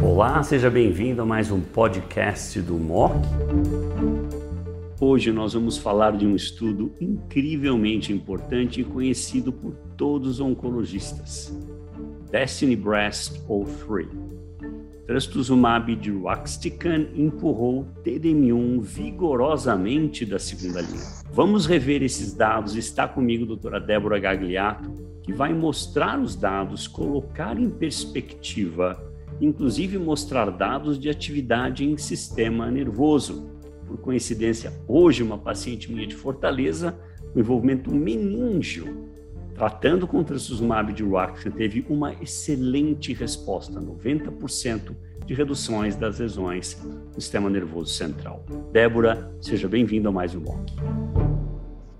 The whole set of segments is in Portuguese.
Olá, seja bem-vindo a mais um podcast do MOC. Hoje nós vamos falar de um estudo incrivelmente importante e conhecido por todos os oncologistas. Destiny Breast 03. Trastuzumab deruxtecan empurrou TDM1 vigorosamente da segunda linha. Vamos rever esses dados. Está comigo a doutora Débora Gagliato, que vai mostrar os dados, colocar em perspectiva inclusive mostrar dados de atividade em sistema nervoso. Por coincidência, hoje uma paciente minha de Fortaleza, com envolvimento meníngeo, tratando com trastuzumab de Ruxin, teve uma excelente resposta, 90% de reduções das lesões no sistema nervoso central. Débora, seja bem-vinda a mais um bloco.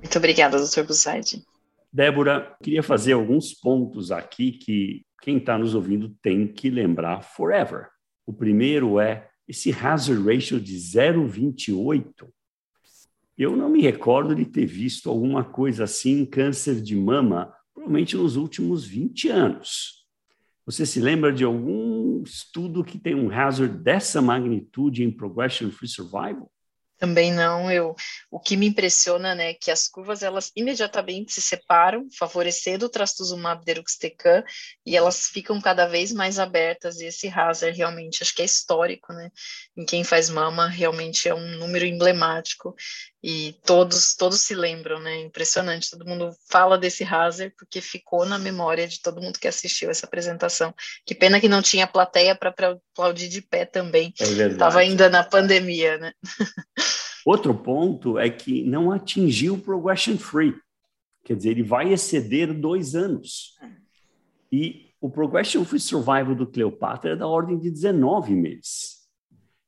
Muito obrigada, Dr. Busaide. Débora, queria fazer alguns pontos aqui que quem está nos ouvindo tem que lembrar forever. O primeiro é esse hazard ratio de 0,28. Eu não me recordo de ter visto alguma coisa assim em câncer de mama, provavelmente nos últimos 20 anos. Você se lembra de algum estudo que tem um hazard dessa magnitude em progression free survival? Também não, eu, o que me impressiona, né, que as curvas elas imediatamente se separam, favorecendo o trastuzumab deruxtecan, e elas ficam cada vez mais abertas, e esse hazard realmente, acho que é histórico, né, em quem faz mama, realmente é um número emblemático, e todos todos se lembram, né, impressionante, todo mundo fala desse hazard, porque ficou na memória de todo mundo que assistiu essa apresentação, que pena que não tinha plateia para aplaudir de pé também, estava é ainda na pandemia, né. Outro ponto é que não atingiu o progression free, quer dizer, ele vai exceder dois anos. E o progression free survival do Cleopatra é da ordem de 19 meses.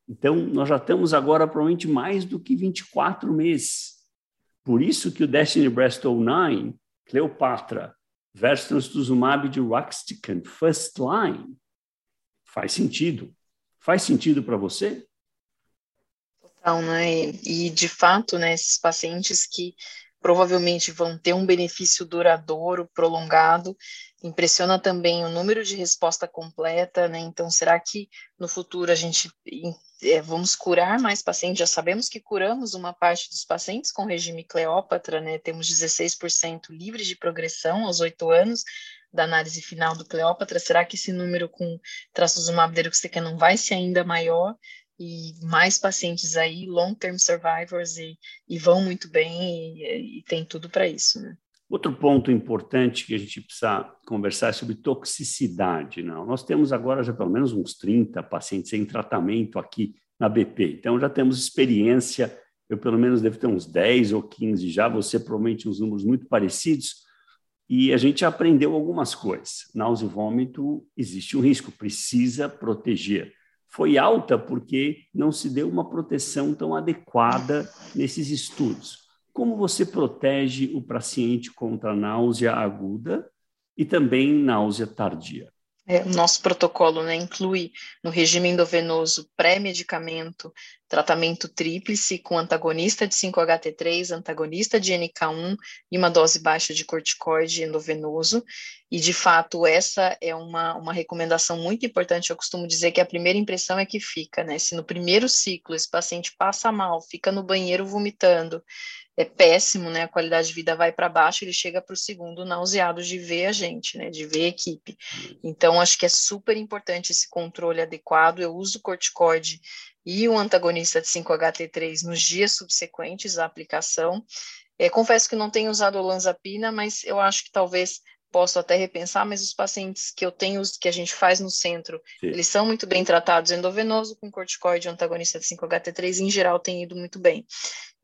Então, nós já estamos agora provavelmente mais do que 24 meses. Por isso que o Destiny Breast 09, Cleopatra versus trastuzumab de Ruxtecan, first line, faz sentido. Faz sentido para você? Então, né, e de fato, né, esses pacientes que provavelmente vão ter um benefício duradouro, prolongado, impressiona também o número de resposta completa, né, então será que no futuro a gente é, vamos curar mais pacientes? Já sabemos que curamos uma parte dos pacientes com regime Cleópatra, né, temos 16% livres de progressão aos oito anos, da análise final do Cleópatra, será que esse número com trastuzumab deruxtecan não vai ser ainda maior? E mais pacientes aí, long-term survivors, e, e, vão muito bem e, e tem tudo para isso. Né? Outro ponto importante que a gente precisa conversar é sobre toxicidade. Não? Nós temos agora já pelo menos uns 30 pacientes em tratamento aqui na BP, então já temos experiência, eu pelo menos devo ter uns 10 ou 15 já, você provavelmente uns números muito parecidos, e a gente aprendeu algumas coisas. Náusea e vômito, existe um risco, precisa proteger foi alta porque não se deu uma proteção tão adequada nesses estudos. Como você protege o paciente contra náusea aguda e também náusea tardia? É, o nosso protocolo né, inclui no regime endovenoso pré-medicamento tratamento tríplice com antagonista de 5-HT3, antagonista de NK1 e uma dose baixa de corticoide endovenoso. E, de fato, essa é uma, uma recomendação muito importante. Eu costumo dizer que a primeira impressão é que fica, né? Se no primeiro ciclo esse paciente passa mal, fica no banheiro vomitando, é péssimo, né? A qualidade de vida vai para baixo, ele chega para o segundo nauseado de ver a gente, né? De ver a equipe. Então, acho que é super importante esse controle adequado. Eu uso corticoide e um antagonista de 5-HT3 nos dias subsequentes à aplicação. É, confesso que não tenho usado olanzapina, mas eu acho que talvez posso até repensar, mas os pacientes que eu tenho, que a gente faz no centro, Sim. eles são muito bem tratados endovenoso com corticoide antagonista de 5-HT3, em geral tem ido muito bem.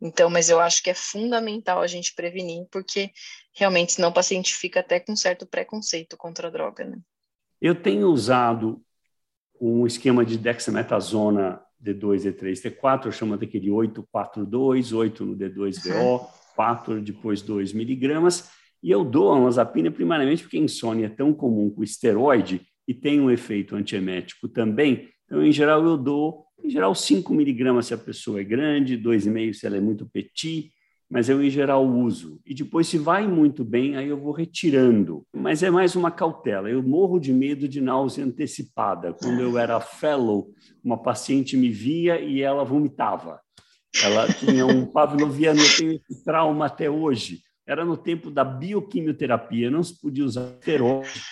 Então, mas eu acho que é fundamental a gente prevenir, porque realmente senão o paciente fica até com certo preconceito contra a droga, né? Eu tenho usado um esquema de dexametasona D2, D3, T4, eu chamo daquele 842, 8 no D2VO, uhum. 4 depois 2 miligramas, e eu dou a olanzapina primariamente porque a insônia é tão comum com esteroide e tem um efeito antiemético também. Então, em geral, eu dou, em geral, 5 miligramas se a pessoa é grande, 2,5 se ela é muito petit, mas eu em geral uso. E depois, se vai muito bem, aí eu vou retirando. Mas é mais uma cautela. Eu morro de medo de náusea antecipada. Quando eu era fellow, uma paciente me via e ela vomitava. Ela tinha um pavloviano, eu tenho esse trauma até hoje. Era no tempo da bioquimioterapia, não se podia usar esteroide.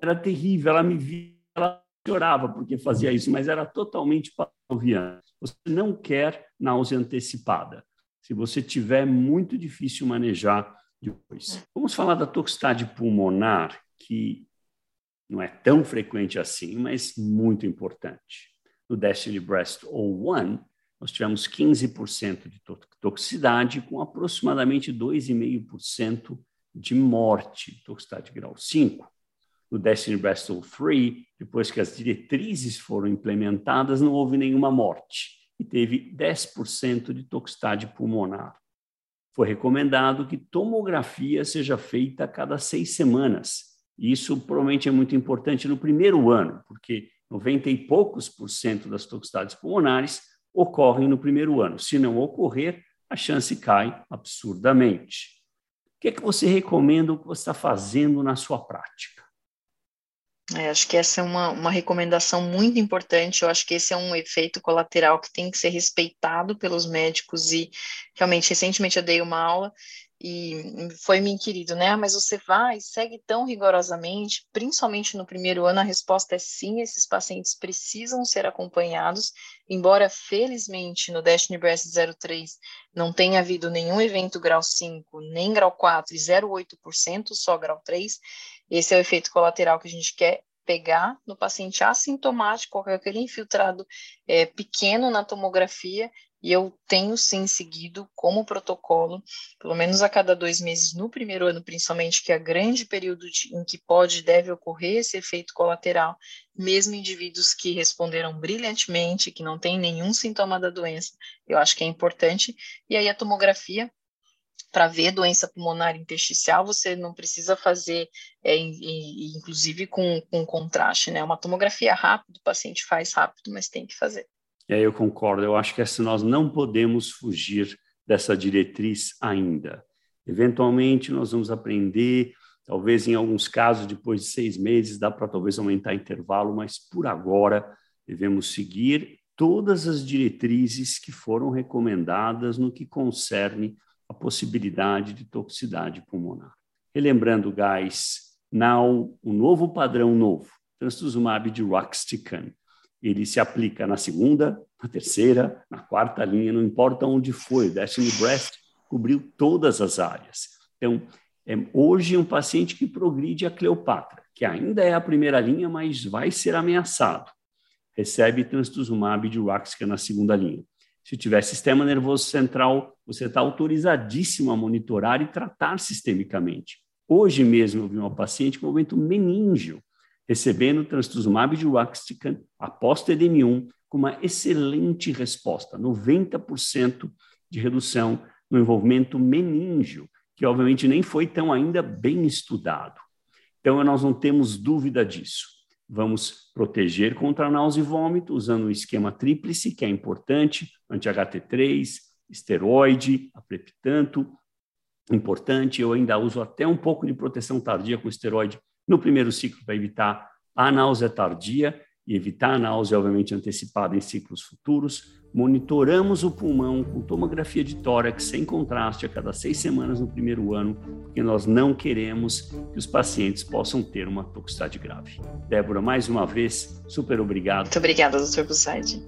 Era terrível, ela me via, ela chorava porque fazia isso, mas era totalmente pavloviano. Você não quer náusea antecipada. Se você tiver, é muito difícil manejar depois. Vamos falar da toxicidade pulmonar, que não é tão frequente assim, mas muito importante. No Destiny Breast 01, nós tivemos 15% de toxicidade, com aproximadamente 2,5% de morte, toxicidade grau 5. No Destiny Breast 03, depois que as diretrizes foram implementadas, não houve nenhuma morte e teve 10% de toxicidade pulmonar. Foi recomendado que tomografia seja feita a cada seis semanas. Isso provavelmente é muito importante no primeiro ano, porque 90 e poucos por cento das toxicidades pulmonares ocorrem no primeiro ano. Se não ocorrer, a chance cai absurdamente. O que é que você recomenda o que você está fazendo na sua prática? É, acho que essa é uma, uma recomendação muito importante. Eu acho que esse é um efeito colateral que tem que ser respeitado pelos médicos. E realmente, recentemente eu dei uma aula e foi me inquirido, né? Ah, mas você vai, segue tão rigorosamente, principalmente no primeiro ano, a resposta é sim, esses pacientes precisam ser acompanhados, embora felizmente no Destiny Breast 03 não tenha havido nenhum evento grau 5, nem grau 4 e 0,8%, só grau 3, esse é o efeito colateral que a gente quer pegar no paciente assintomático, aquele infiltrado é, pequeno na tomografia e eu tenho sim seguido como protocolo, pelo menos a cada dois meses no primeiro ano, principalmente, que é grande período de, em que pode e deve ocorrer esse efeito colateral, mesmo indivíduos que responderam brilhantemente, que não têm nenhum sintoma da doença, eu acho que é importante. E aí a tomografia para ver doença pulmonar intersticial, você não precisa fazer, é, inclusive com, com contraste, né? Uma tomografia rápida, o paciente faz rápido, mas tem que fazer. Aí eu concordo, eu acho que essa, nós não podemos fugir dessa diretriz ainda. Eventualmente nós vamos aprender, talvez em alguns casos, depois de seis meses, dá para talvez aumentar intervalo, mas por agora devemos seguir todas as diretrizes que foram recomendadas no que concerne a possibilidade de toxicidade pulmonar. Relembrando, guys, now, o novo padrão novo, trastuzumab de Roxtican, ele se aplica na segunda, na terceira, na quarta linha, não importa onde foi. O Destiny Breast cobriu todas as áreas. Então, é hoje um paciente que progride a Cleopatra, que ainda é a primeira linha, mas vai ser ameaçado. Recebe trastuzumab de Ruxca na segunda linha. Se tiver sistema nervoso central, você está autorizadíssimo a monitorar e tratar sistemicamente. Hoje mesmo eu vi uma paciente com movimento meníngeo, recebendo trastuzumab de Ruxtican após TDM1 com uma excelente resposta, 90% de redução no envolvimento meníngeo, que obviamente nem foi tão ainda bem estudado. Então, nós não temos dúvida disso. Vamos proteger contra náusea e vômito usando o esquema tríplice, que é importante, anti-HT3, esteroide, apreptanto, importante. Eu ainda uso até um pouco de proteção tardia com esteroide no primeiro ciclo para evitar a náusea tardia e evitar a náusea, obviamente, antecipada em ciclos futuros. Monitoramos o pulmão com tomografia de tórax sem contraste a cada seis semanas no primeiro ano, porque nós não queremos que os pacientes possam ter uma toxicidade grave. Débora, mais uma vez, super obrigado. Muito obrigada, doutor Busaide.